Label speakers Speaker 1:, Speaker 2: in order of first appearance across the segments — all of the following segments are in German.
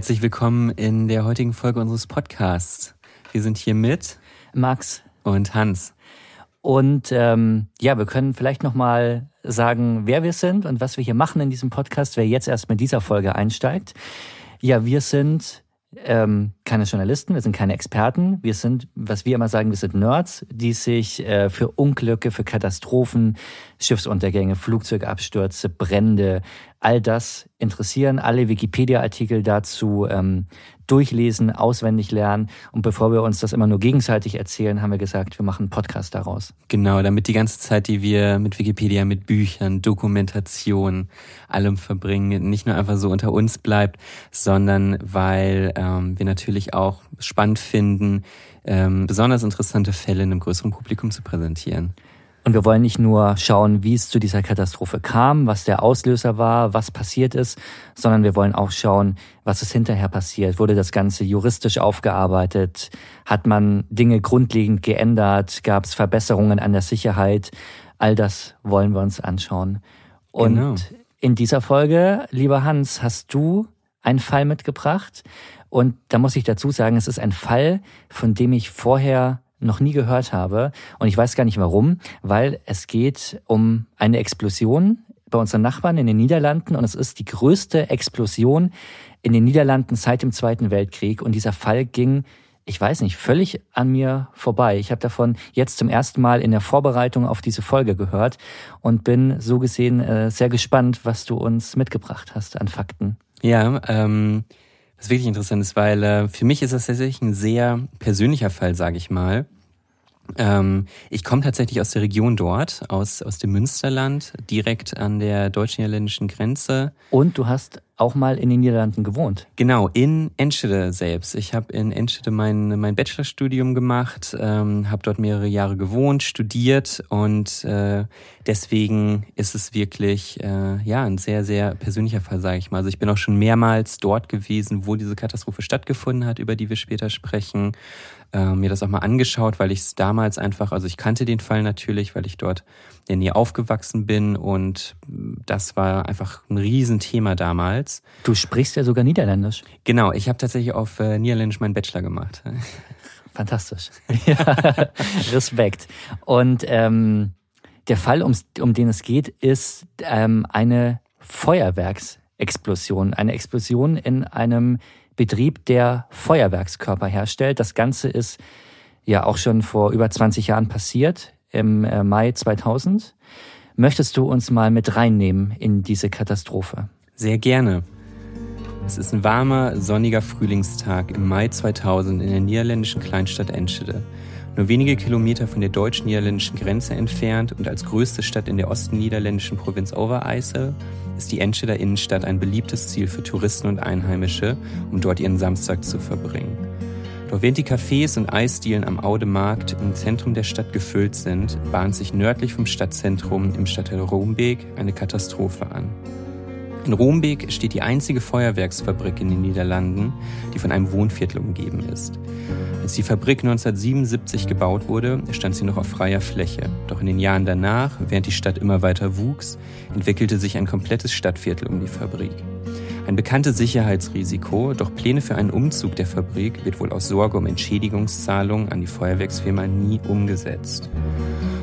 Speaker 1: Herzlich willkommen in der heutigen Folge unseres Podcasts. Wir sind hier mit
Speaker 2: Max
Speaker 1: und Hans.
Speaker 2: Und ähm, ja, wir können vielleicht noch mal sagen, wer wir sind und was wir hier machen in diesem Podcast, wer jetzt erst mit dieser Folge einsteigt. Ja, wir sind ähm, keine Journalisten, wir sind keine Experten, wir sind, was wir immer sagen, wir sind Nerds, die sich äh, für Unglücke, für Katastrophen, Schiffsuntergänge, Flugzeugabstürze, Brände, all das interessieren, alle Wikipedia-Artikel dazu ähm, durchlesen, auswendig lernen. Und bevor wir uns das immer nur gegenseitig erzählen, haben wir gesagt, wir machen einen Podcast daraus.
Speaker 1: Genau, damit die ganze Zeit, die wir mit Wikipedia, mit Büchern, Dokumentation, allem verbringen, nicht nur einfach so unter uns bleibt, sondern weil ähm, wir natürlich auch spannend finden, ähm, besonders interessante Fälle einem größeren Publikum zu präsentieren.
Speaker 2: Und wir wollen nicht nur schauen, wie es zu dieser Katastrophe kam, was der Auslöser war, was passiert ist, sondern wir wollen auch schauen, was ist hinterher passiert. Wurde das Ganze juristisch aufgearbeitet? Hat man Dinge grundlegend geändert? Gab es Verbesserungen an der Sicherheit? All das wollen wir uns anschauen. Und genau. in dieser Folge, lieber Hans, hast du einen Fall mitgebracht. Und da muss ich dazu sagen, es ist ein Fall, von dem ich vorher noch nie gehört habe. Und ich weiß gar nicht warum, weil es geht um eine Explosion bei unseren Nachbarn in den Niederlanden und es ist die größte Explosion in den Niederlanden seit dem Zweiten Weltkrieg. Und dieser Fall ging, ich weiß nicht, völlig an mir vorbei. Ich habe davon jetzt zum ersten Mal in der Vorbereitung auf diese Folge gehört und bin so gesehen äh, sehr gespannt, was du uns mitgebracht hast an Fakten.
Speaker 1: Ja, ähm, was wirklich interessant ist, weil äh, für mich ist das tatsächlich ein sehr persönlicher Fall, sage ich mal. Ähm, ich komme tatsächlich aus der Region dort, aus, aus dem Münsterland, direkt an der deutsch-niederländischen Grenze.
Speaker 2: Und du hast auch mal in den Niederlanden gewohnt.
Speaker 1: Genau, in Enschede selbst. Ich habe in Enschede mein, mein Bachelorstudium gemacht, ähm, habe dort mehrere Jahre gewohnt, studiert und äh, deswegen ist es wirklich äh, ja ein sehr, sehr persönlicher Fall, sage ich mal. Also ich bin auch schon mehrmals dort gewesen, wo diese Katastrophe stattgefunden hat, über die wir später sprechen äh, mir das auch mal angeschaut, weil ich es damals einfach, also ich kannte den Fall natürlich, weil ich dort in der Nähe aufgewachsen bin und das war einfach ein Riesenthema damals.
Speaker 2: Du sprichst ja sogar Niederländisch.
Speaker 1: Genau, ich habe tatsächlich auf äh, Niederländisch meinen Bachelor gemacht.
Speaker 2: Fantastisch. ja, Respekt. Und ähm, der Fall, um, um den es geht, ist ähm, eine Feuerwerksexplosion. Eine Explosion in einem Betrieb, der Feuerwerkskörper herstellt. Das Ganze ist ja auch schon vor über 20 Jahren passiert, im äh, Mai 2000. Möchtest du uns mal mit reinnehmen in diese Katastrophe?
Speaker 1: Sehr gerne. Es ist ein warmer, sonniger Frühlingstag im Mai 2000 in der niederländischen Kleinstadt Enschede. Nur wenige Kilometer von der deutsch-niederländischen Grenze entfernt und als größte Stadt in der ostniederländischen Provinz Overijssel ist die Enscheder Innenstadt ein beliebtes Ziel für Touristen und Einheimische, um dort ihren Samstag zu verbringen. Doch während die Cafés und Eisdielen am Audemarkt im Zentrum der Stadt gefüllt sind, bahnt sich nördlich vom Stadtzentrum im Stadtteil Rombeek eine Katastrophe an. In Rombeek steht die einzige Feuerwerksfabrik in den Niederlanden, die von einem Wohnviertel umgeben ist. Als die Fabrik 1977 gebaut wurde, stand sie noch auf freier Fläche. Doch in den Jahren danach, während die Stadt immer weiter wuchs, entwickelte sich ein komplettes Stadtviertel um die Fabrik. Ein bekanntes Sicherheitsrisiko, doch Pläne für einen Umzug der Fabrik wird wohl aus Sorge um Entschädigungszahlungen an die Feuerwerksfirma nie umgesetzt.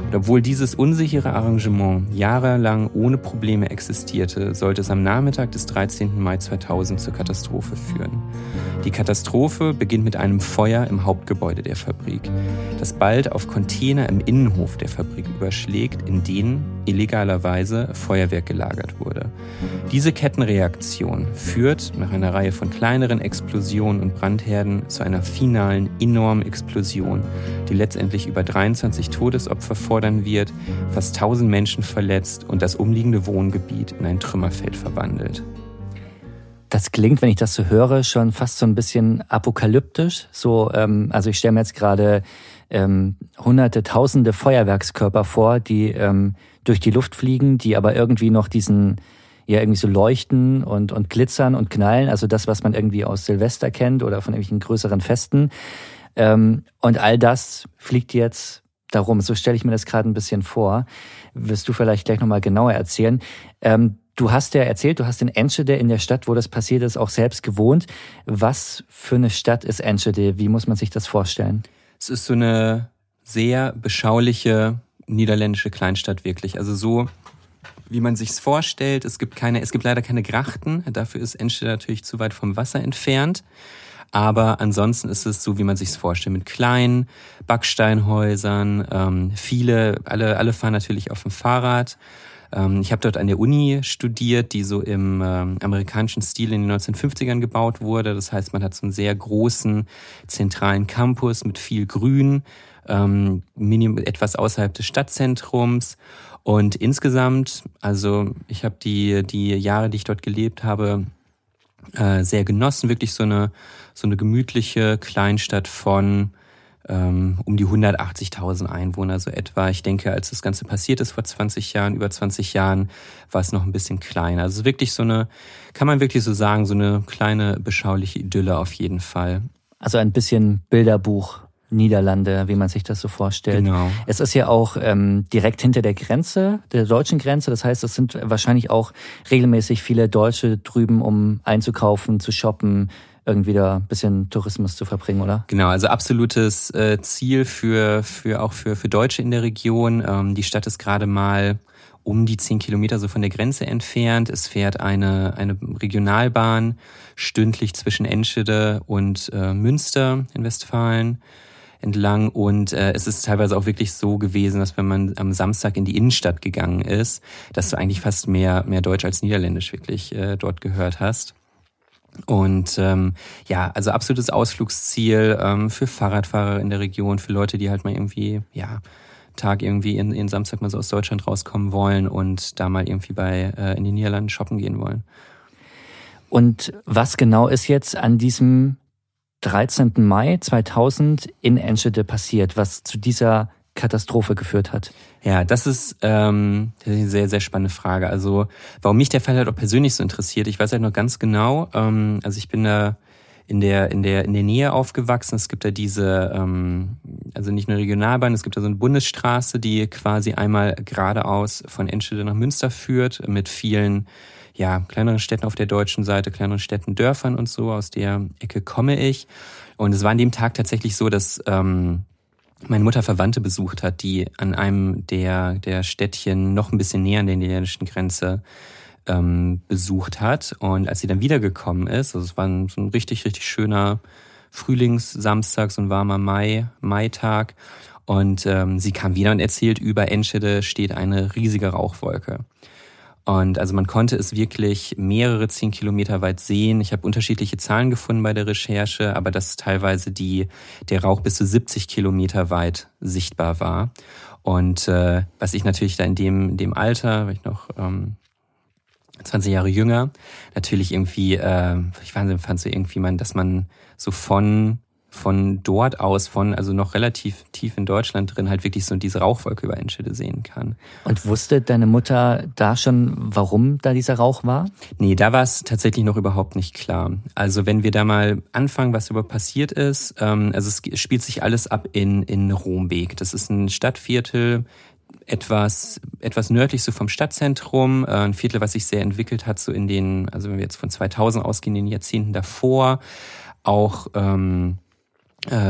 Speaker 1: Und obwohl dieses unsichere Arrangement jahrelang ohne Probleme existierte, sollte es am Nachmittag des 13. Mai 2000 zur Katastrophe führen. Die Katastrophe beginnt mit einem Feuer im Hauptgebäude der Fabrik, das bald auf Container im Innenhof der Fabrik überschlägt, in denen illegalerweise Feuerwerk gelagert wurde. Diese Kettenreaktion führt nach einer Reihe von kleineren Explosionen und Brandherden zu einer finalen, enormen Explosion, die letztendlich über 23 Todesopfer fordern wird, fast 1000 Menschen verletzt und das umliegende Wohngebiet in ein Trümmerfeld verwandelt.
Speaker 2: Das klingt, wenn ich das so höre, schon fast so ein bisschen apokalyptisch. So, ähm, also ich stelle mir jetzt gerade ähm, hunderte, tausende Feuerwerkskörper vor, die ähm, durch die Luft fliegen, die aber irgendwie noch diesen ja irgendwie so leuchten und, und glitzern und knallen. Also das, was man irgendwie aus Silvester kennt oder von irgendwelchen größeren Festen. Ähm, und all das fliegt jetzt darum. So stelle ich mir das gerade ein bisschen vor. Wirst du vielleicht gleich nochmal genauer erzählen. Ähm, Du hast ja erzählt, du hast in Enschede, in der Stadt, wo das passiert ist, auch selbst gewohnt. Was für eine Stadt ist Enschede? Wie muss man sich das vorstellen?
Speaker 1: Es ist so eine sehr beschauliche niederländische Kleinstadt wirklich. Also so, wie man sich's vorstellt. Es gibt keine, es gibt leider keine Grachten. Dafür ist Enschede natürlich zu weit vom Wasser entfernt. Aber ansonsten ist es so, wie man sich's vorstellt, mit kleinen Backsteinhäusern. Ähm, viele, alle, alle fahren natürlich auf dem Fahrrad. Ähm, ich habe dort an der Uni studiert, die so im ähm, amerikanischen Stil in den 1950ern gebaut wurde. Das heißt, man hat so einen sehr großen zentralen Campus mit viel Grün, ähm, etwas außerhalb des Stadtzentrums. Und insgesamt, also ich habe die, die Jahre, die ich dort gelebt habe, äh, sehr genossen. Wirklich so eine, so eine gemütliche Kleinstadt von ähm, um die 180.000 Einwohner so etwa. Ich denke, als das Ganze passiert ist vor 20 Jahren, über 20 Jahren, war es noch ein bisschen kleiner. Also wirklich so eine, kann man wirklich so sagen, so eine kleine beschauliche Idylle auf jeden Fall.
Speaker 2: Also ein bisschen Bilderbuch Niederlande, wie man sich das so vorstellt.
Speaker 1: Genau.
Speaker 2: Es ist ja auch ähm, direkt hinter der Grenze, der deutschen Grenze. Das heißt, es sind wahrscheinlich auch regelmäßig viele Deutsche drüben, um einzukaufen, zu shoppen, irgendwie da ein bisschen Tourismus zu verbringen, oder?
Speaker 1: Genau, also absolutes äh, Ziel für, für auch für, für Deutsche in der Region. Ähm, die Stadt ist gerade mal um die zehn Kilometer so von der Grenze entfernt. Es fährt eine, eine Regionalbahn stündlich zwischen Enschede und äh, Münster in Westfalen entlang und äh, es ist teilweise auch wirklich so gewesen, dass wenn man am Samstag in die Innenstadt gegangen ist, dass du eigentlich fast mehr mehr Deutsch als Niederländisch wirklich äh, dort gehört hast. Und ähm, ja, also absolutes Ausflugsziel ähm, für Fahrradfahrer in der Region, für Leute, die halt mal irgendwie, ja, Tag irgendwie in, in Samstag mal so aus Deutschland rauskommen wollen und da mal irgendwie bei äh, in die Niederlande shoppen gehen wollen.
Speaker 2: Und was genau ist jetzt an diesem 13. Mai 2000 in Enschede passiert, was zu dieser Katastrophe geführt hat?
Speaker 1: Ja, das ist, ähm, eine sehr, sehr spannende Frage. Also, warum mich der Fall halt auch persönlich so interessiert, ich weiß halt noch ganz genau, ähm, also ich bin da in der, in der, in der Nähe aufgewachsen. Es gibt da diese, ähm, also nicht nur Regionalbahn, es gibt da so eine Bundesstraße, die quasi einmal geradeaus von Enschede nach Münster führt, mit vielen, ja, kleineren Städten auf der deutschen Seite, kleineren Städten, Dörfern und so. Aus der Ecke komme ich. Und es war an dem Tag tatsächlich so, dass, ähm, meine Mutter Verwandte besucht hat, die an einem der, der Städtchen noch ein bisschen näher an der niederländischen Grenze ähm, besucht hat. Und als sie dann wiedergekommen ist, also es war ein, so ein richtig, richtig schöner Frühlingssamstag, so ein warmer Mai, Maitag. Und ähm, sie kam wieder und erzählt, über Enschede steht eine riesige Rauchwolke. Und also man konnte es wirklich mehrere zehn Kilometer weit sehen. Ich habe unterschiedliche Zahlen gefunden bei der Recherche, aber dass teilweise die, der Rauch bis zu 70 Kilometer weit sichtbar war. Und äh, was ich natürlich da in dem, in dem Alter, war ich noch ähm, 20 Jahre jünger, natürlich irgendwie, äh, ich fand so irgendwie man, dass man so von von dort aus, von also noch relativ tief in Deutschland drin, halt wirklich so diese Rauchwolke über Enschede sehen kann.
Speaker 2: Und wusste deine Mutter da schon, warum da dieser Rauch war?
Speaker 1: Nee, da war es tatsächlich noch überhaupt nicht klar. Also wenn wir da mal anfangen, was überhaupt passiert ist, ähm, also es spielt sich alles ab in, in Rombeek. Das ist ein Stadtviertel, etwas, etwas nördlich so vom Stadtzentrum, äh, ein Viertel, was sich sehr entwickelt hat, so in den, also wenn wir jetzt von 2000 ausgehen, in den Jahrzehnten davor, auch ähm, äh,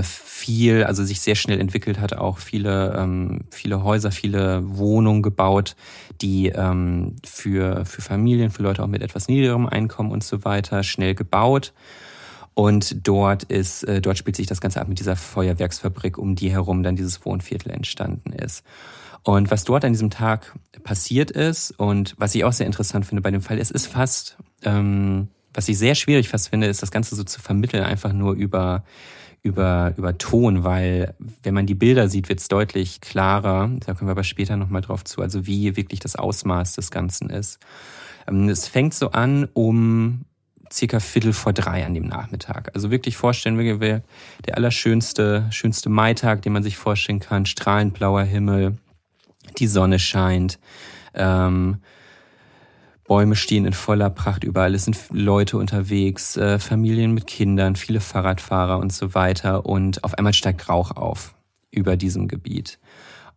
Speaker 1: viel, also sich sehr schnell entwickelt hat, auch viele, ähm, viele Häuser, viele Wohnungen gebaut, die ähm, für, für Familien, für Leute auch mit etwas niedrigerem Einkommen und so weiter schnell gebaut. Und dort ist, äh, dort spielt sich das Ganze ab mit dieser Feuerwerksfabrik, um die herum dann dieses Wohnviertel entstanden ist. Und was dort an diesem Tag passiert ist und was ich auch sehr interessant finde bei dem Fall, es ist fast, ähm, was ich sehr schwierig fast finde, ist das Ganze so zu vermitteln, einfach nur über über, über Ton, weil wenn man die Bilder sieht, wird es deutlich klarer. Da kommen wir aber später nochmal drauf zu, also wie wirklich das Ausmaß des Ganzen ist. Ähm, es fängt so an um circa Viertel vor drei an dem Nachmittag. Also wirklich vorstellen wir, der allerschönste, schönste Maitag, den man sich vorstellen kann. Strahlend blauer Himmel, die Sonne scheint, ähm, Bäume stehen in voller Pracht überall, es sind Leute unterwegs, äh, Familien mit Kindern, viele Fahrradfahrer und so weiter. Und auf einmal steigt Rauch auf über diesem Gebiet.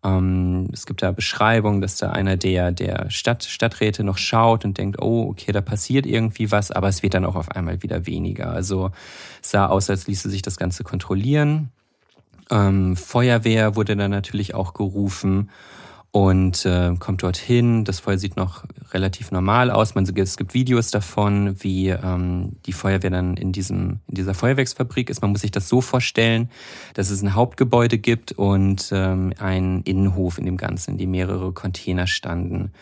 Speaker 1: Ähm, es gibt da Beschreibungen, dass da einer der, der Stadt, Stadträte noch schaut und denkt, oh, okay, da passiert irgendwie was, aber es wird dann auch auf einmal wieder weniger. Also sah aus, als ließe sich das Ganze kontrollieren. Ähm, Feuerwehr wurde dann natürlich auch gerufen und äh, kommt dorthin. Das Feuer sieht noch relativ normal aus. Man, es gibt Videos davon, wie ähm, die Feuerwehr dann in, diesem, in dieser Feuerwerksfabrik ist. Man muss sich das so vorstellen, dass es ein Hauptgebäude gibt und ähm, einen Innenhof in dem Ganzen, in dem mehrere Container standen.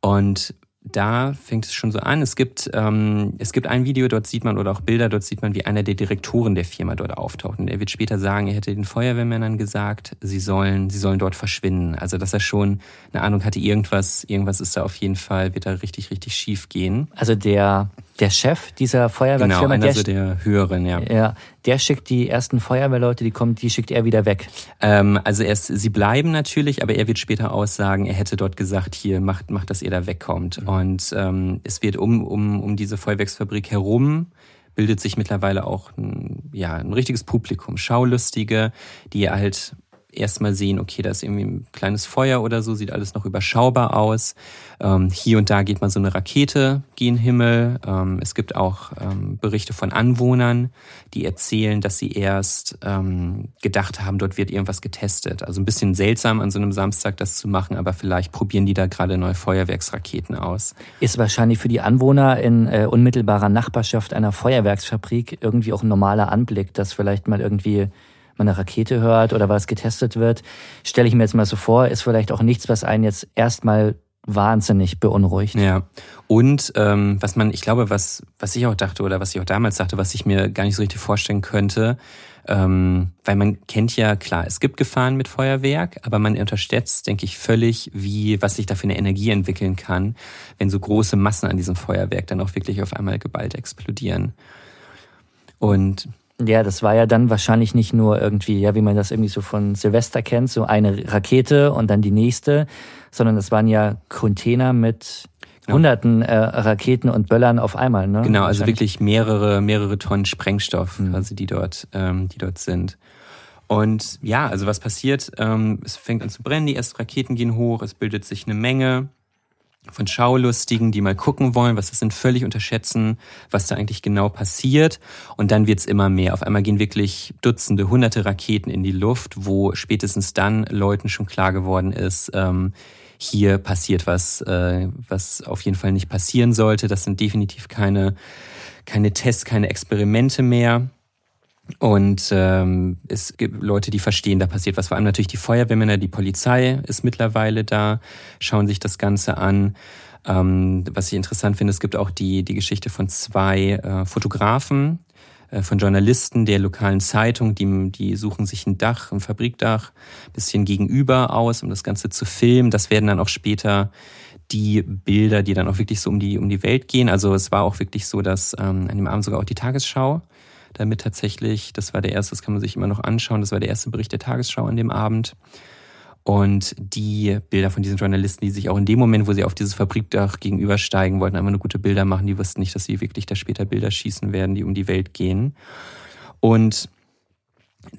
Speaker 1: Und da fängt es schon so an. Es gibt, ähm, es gibt ein Video, dort sieht man, oder auch Bilder, dort sieht man, wie einer der Direktoren der Firma dort auftaucht. Und er wird später sagen, er hätte den Feuerwehrmännern gesagt, sie sollen, sie sollen dort verschwinden. Also, dass er schon eine Ahnung hatte, irgendwas, irgendwas ist da auf jeden Fall, wird da richtig, richtig schief gehen.
Speaker 2: Also der der Chef dieser Feuerwehrfirma,
Speaker 1: genau, einer
Speaker 2: der,
Speaker 1: so der höheren, ja.
Speaker 2: ja, der schickt die ersten Feuerwehrleute, die kommen, die schickt er wieder weg.
Speaker 1: Ähm, also erst, sie bleiben natürlich, aber er wird später aussagen, er hätte dort gesagt, hier macht, macht, dass ihr da wegkommt. Mhm. Und ähm, es wird um, um, um diese Feuerwerksfabrik herum bildet sich mittlerweile auch ein, ja, ein richtiges Publikum, Schaulustige, die halt erstmal sehen, okay, da ist irgendwie ein kleines Feuer oder so, sieht alles noch überschaubar aus. Ähm, hier und da geht mal so eine Rakete gen Himmel. Ähm, es gibt auch ähm, Berichte von Anwohnern, die erzählen, dass sie erst ähm, gedacht haben, dort wird irgendwas getestet. Also ein bisschen seltsam an so einem Samstag das zu machen, aber vielleicht probieren die da gerade neue Feuerwerksraketen aus.
Speaker 2: Ist wahrscheinlich für die Anwohner in äh, unmittelbarer Nachbarschaft einer Feuerwerksfabrik irgendwie auch ein normaler Anblick, dass vielleicht mal irgendwie man eine Rakete hört oder was getestet wird, stelle ich mir jetzt mal so vor, ist vielleicht auch nichts, was einen jetzt erstmal wahnsinnig beunruhigt.
Speaker 1: Ja. Und ähm, was man, ich glaube, was, was ich auch dachte oder was ich auch damals dachte, was ich mir gar nicht so richtig vorstellen könnte, ähm, weil man kennt ja, klar, es gibt Gefahren mit Feuerwerk, aber man unterschätzt, denke ich, völlig, wie, was sich da für eine Energie entwickeln kann, wenn so große Massen an diesem Feuerwerk dann auch wirklich auf einmal geballt explodieren. Und
Speaker 2: ja, das war ja dann wahrscheinlich nicht nur irgendwie, ja, wie man das irgendwie so von Silvester kennt, so eine Rakete und dann die nächste, sondern das waren ja Container mit genau. hunderten äh, Raketen und Böllern auf einmal, ne?
Speaker 1: Genau, also wirklich mehrere, mehrere Tonnen Sprengstoff, mhm. quasi, die dort, ähm, die dort sind. Und ja, also was passiert? Ähm, es fängt an zu brennen, die ersten Raketen gehen hoch, es bildet sich eine Menge von Schaulustigen, die mal gucken wollen, was das sind, völlig unterschätzen, was da eigentlich genau passiert. Und dann wird's immer mehr. Auf einmal gehen wirklich Dutzende, hunderte Raketen in die Luft, wo spätestens dann Leuten schon klar geworden ist, ähm, hier passiert was, äh, was auf jeden Fall nicht passieren sollte. Das sind definitiv keine, keine Tests, keine Experimente mehr. Und ähm, es gibt Leute, die verstehen, da passiert was. Vor allem natürlich die Feuerwehrmänner, die Polizei ist mittlerweile da, schauen sich das Ganze an. Ähm, was ich interessant finde, es gibt auch die, die Geschichte von zwei äh, Fotografen, äh, von Journalisten der lokalen Zeitung, die, die suchen sich ein Dach, ein Fabrikdach, bisschen gegenüber aus, um das Ganze zu filmen. Das werden dann auch später die Bilder, die dann auch wirklich so um die, um die Welt gehen. Also es war auch wirklich so, dass ähm, an dem Abend sogar auch die Tagesschau damit tatsächlich, das war der erste, das kann man sich immer noch anschauen, das war der erste Bericht der Tagesschau an dem Abend. Und die Bilder von diesen Journalisten, die sich auch in dem Moment, wo sie auf dieses Fabrikdach gegenübersteigen wollten, einfach nur gute Bilder machen, die wussten nicht, dass sie wirklich da später Bilder schießen werden, die um die Welt gehen. Und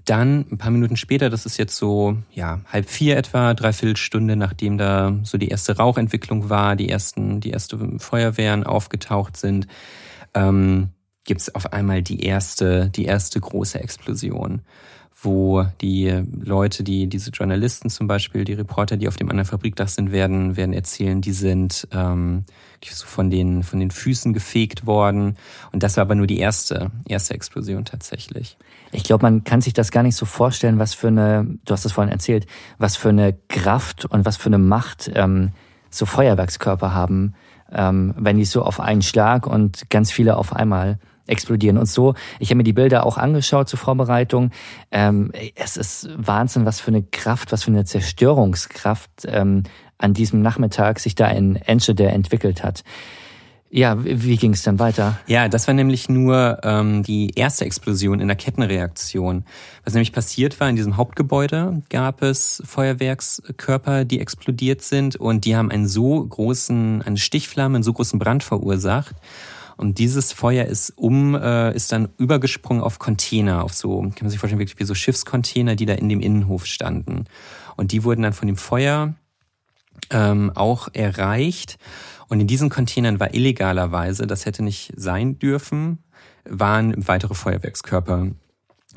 Speaker 1: dann, ein paar Minuten später, das ist jetzt so, ja, halb vier etwa, dreiviertel Stunde, nachdem da so die erste Rauchentwicklung war, die ersten, die erste Feuerwehren aufgetaucht sind, ähm, gibt es auf einmal die erste, die erste große Explosion, wo die Leute, die diese Journalisten zum Beispiel, die Reporter, die auf dem anderen Fabrikdach sind, werden werden erzählen, die sind ähm, von den von den Füßen gefegt worden. Und das war aber nur die erste erste Explosion tatsächlich.
Speaker 2: Ich glaube, man kann sich das gar nicht so vorstellen, was für eine, du hast es vorhin erzählt, was für eine Kraft und was für eine Macht ähm, so Feuerwerkskörper haben, ähm, wenn die so auf einen Schlag und ganz viele auf einmal explodieren. Und so, ich habe mir die Bilder auch angeschaut zur Vorbereitung. Ähm, es ist Wahnsinn, was für eine Kraft, was für eine Zerstörungskraft ähm, an diesem Nachmittag sich da in Enschede entwickelt hat. Ja, wie ging es dann weiter?
Speaker 1: Ja, das war nämlich nur ähm, die erste Explosion in der Kettenreaktion. Was nämlich passiert war, in diesem Hauptgebäude gab es Feuerwerkskörper, die explodiert sind und die haben einen so großen, eine Stichflamme, einen so großen Brand verursacht. Und dieses Feuer ist um, äh, ist dann übergesprungen auf Container, auf so, kann man sich vorstellen, wirklich wie so Schiffscontainer, die da in dem Innenhof standen. Und die wurden dann von dem Feuer ähm, auch erreicht. Und in diesen Containern war illegalerweise, das hätte nicht sein dürfen, waren weitere Feuerwerkskörper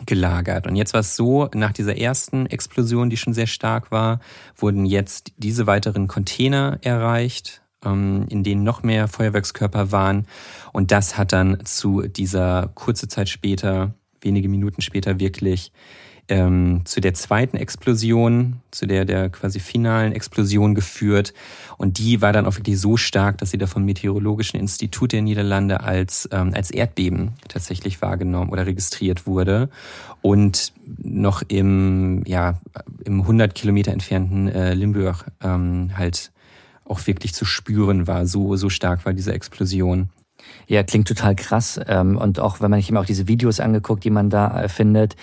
Speaker 1: gelagert. Und jetzt war es so, nach dieser ersten Explosion, die schon sehr stark war, wurden jetzt diese weiteren Container erreicht, in denen noch mehr Feuerwerkskörper waren. Und das hat dann zu dieser kurze Zeit später, wenige Minuten später wirklich ähm, zu der zweiten Explosion, zu der der quasi finalen Explosion geführt. Und die war dann auch wirklich so stark, dass sie da vom Meteorologischen Institut der Niederlande als, ähm, als Erdbeben tatsächlich wahrgenommen oder registriert wurde. Und noch im, ja, im 100 Kilometer entfernten äh, Limburg ähm, halt auch wirklich zu spüren war. So, so stark war diese Explosion.
Speaker 2: Ja, klingt total krass. Ähm, und auch wenn man sich immer auch diese Videos angeguckt, die man da äh, findet,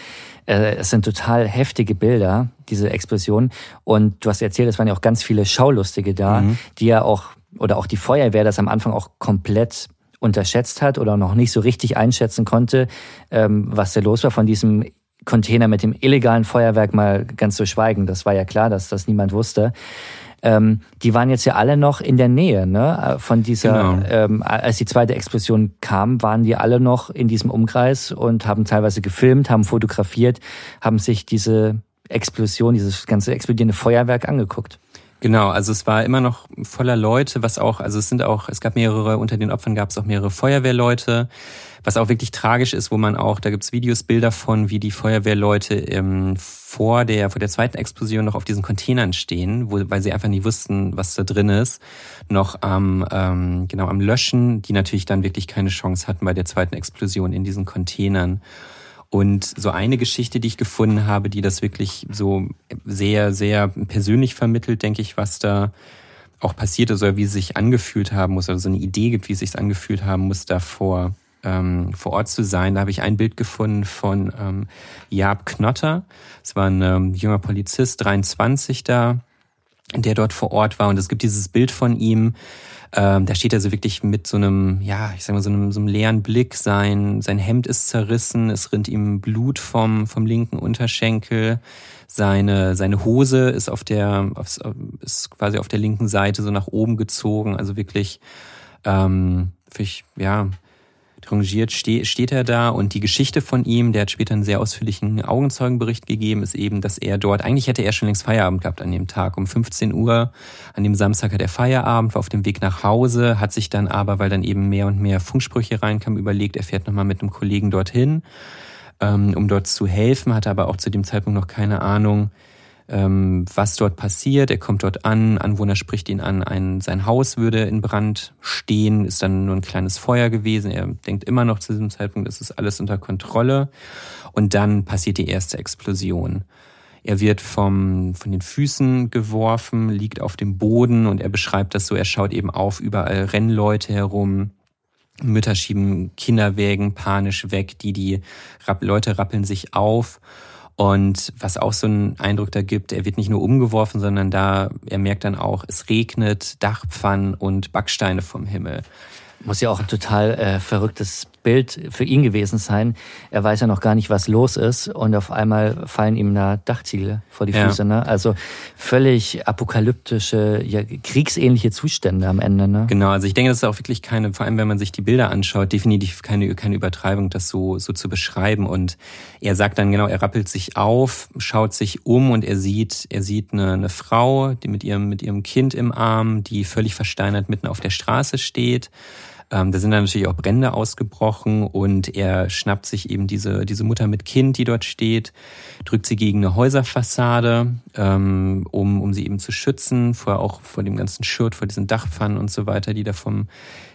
Speaker 2: äh, es sind total heftige Bilder, diese Explosion. Und du hast erzählt, es waren ja auch ganz viele Schaulustige da, mhm. die ja auch, oder auch die Feuerwehr das am Anfang auch komplett unterschätzt hat oder noch nicht so richtig einschätzen konnte, ähm, was da los war von diesem Container mit dem illegalen Feuerwerk mal ganz zu schweigen. Das war ja klar, dass das niemand wusste ähm, die waren jetzt ja alle noch in der Nähe, ne? Von dieser, genau. ähm, als die zweite Explosion kam, waren die alle noch in diesem Umkreis und haben teilweise gefilmt, haben fotografiert, haben sich diese Explosion, dieses ganze explodierende Feuerwerk angeguckt.
Speaker 1: Genau, also es war immer noch voller Leute, was auch, also es sind auch, es gab mehrere, unter den Opfern gab es auch mehrere Feuerwehrleute, was auch wirklich tragisch ist, wo man auch, da gibt's Videos, Bilder von, wie die Feuerwehrleute ähm, vor der vor der zweiten Explosion noch auf diesen Containern stehen, wo, weil sie einfach nie wussten, was da drin ist, noch am ähm, genau am Löschen, die natürlich dann wirklich keine Chance hatten bei der zweiten Explosion in diesen Containern. Und so eine Geschichte, die ich gefunden habe, die das wirklich so sehr, sehr persönlich vermittelt, denke ich, was da auch passiert ist oder wie es sich angefühlt haben muss, also so eine Idee gibt, wie es sich angefühlt haben muss, davor ähm, vor Ort zu sein. Da habe ich ein Bild gefunden von ähm, Jaab Knotter. Es war ein ähm, junger Polizist, 23 da, der dort vor Ort war. Und es gibt dieses Bild von ihm. Ähm, da steht er so wirklich mit so einem, ja, ich sag mal, so einem, so einem leeren Blick. Sein, sein Hemd ist zerrissen, es rinnt ihm Blut vom, vom linken Unterschenkel. Seine, seine Hose ist auf der, ist quasi auf der linken Seite so nach oben gezogen. Also wirklich, ähm, ich, ja, rangiert ste steht er da und die Geschichte von ihm, der hat später einen sehr ausführlichen Augenzeugenbericht gegeben, ist eben, dass er dort, eigentlich hätte er schon längst Feierabend gehabt an dem Tag. Um 15 Uhr an dem Samstag hat er Feierabend, war auf dem Weg nach Hause, hat sich dann aber, weil dann eben mehr und mehr Funksprüche reinkamen, überlegt, er fährt nochmal mit einem Kollegen dorthin, ähm, um dort zu helfen, hatte aber auch zu dem Zeitpunkt noch keine Ahnung, ähm, was dort passiert. Er kommt dort an, Anwohner spricht ihn an, ein, sein Haus würde in Brand stehen, ist dann nur ein kleines Feuer gewesen. Er denkt immer noch zu diesem Zeitpunkt, es ist alles unter Kontrolle. Und dann passiert die erste Explosion. Er wird vom, von den Füßen geworfen, liegt auf dem Boden und er beschreibt das so, er schaut eben auf, überall rennen Leute herum. Mütter schieben Kinderwägen panisch weg, die, die Leute rappeln sich auf und was auch so einen Eindruck da gibt, er wird nicht nur umgeworfen, sondern da, er merkt dann auch, es regnet Dachpfannen und Backsteine vom Himmel.
Speaker 2: Muss ja auch ein total äh, verrücktes Bild für ihn gewesen sein. Er weiß ja noch gar nicht, was los ist und auf einmal fallen ihm da Dachziegel vor die Füße. Ja. Ne? Also völlig apokalyptische, ja, kriegsähnliche Zustände am Ende. Ne?
Speaker 1: Genau, also ich denke, das ist auch wirklich keine, vor allem wenn man sich die Bilder anschaut, definitiv keine, keine Übertreibung, das so, so zu beschreiben. Und er sagt dann genau, er rappelt sich auf, schaut sich um und er sieht, er sieht eine, eine Frau, die mit ihrem, mit ihrem Kind im Arm, die völlig versteinert mitten auf der Straße steht. Ähm, da sind dann natürlich auch Brände ausgebrochen und er schnappt sich eben diese, diese Mutter mit Kind, die dort steht, drückt sie gegen eine Häuserfassade, ähm, um, um sie eben zu schützen, vor auch vor dem ganzen Schutt, vor diesen Dachpfannen und so weiter, die da vom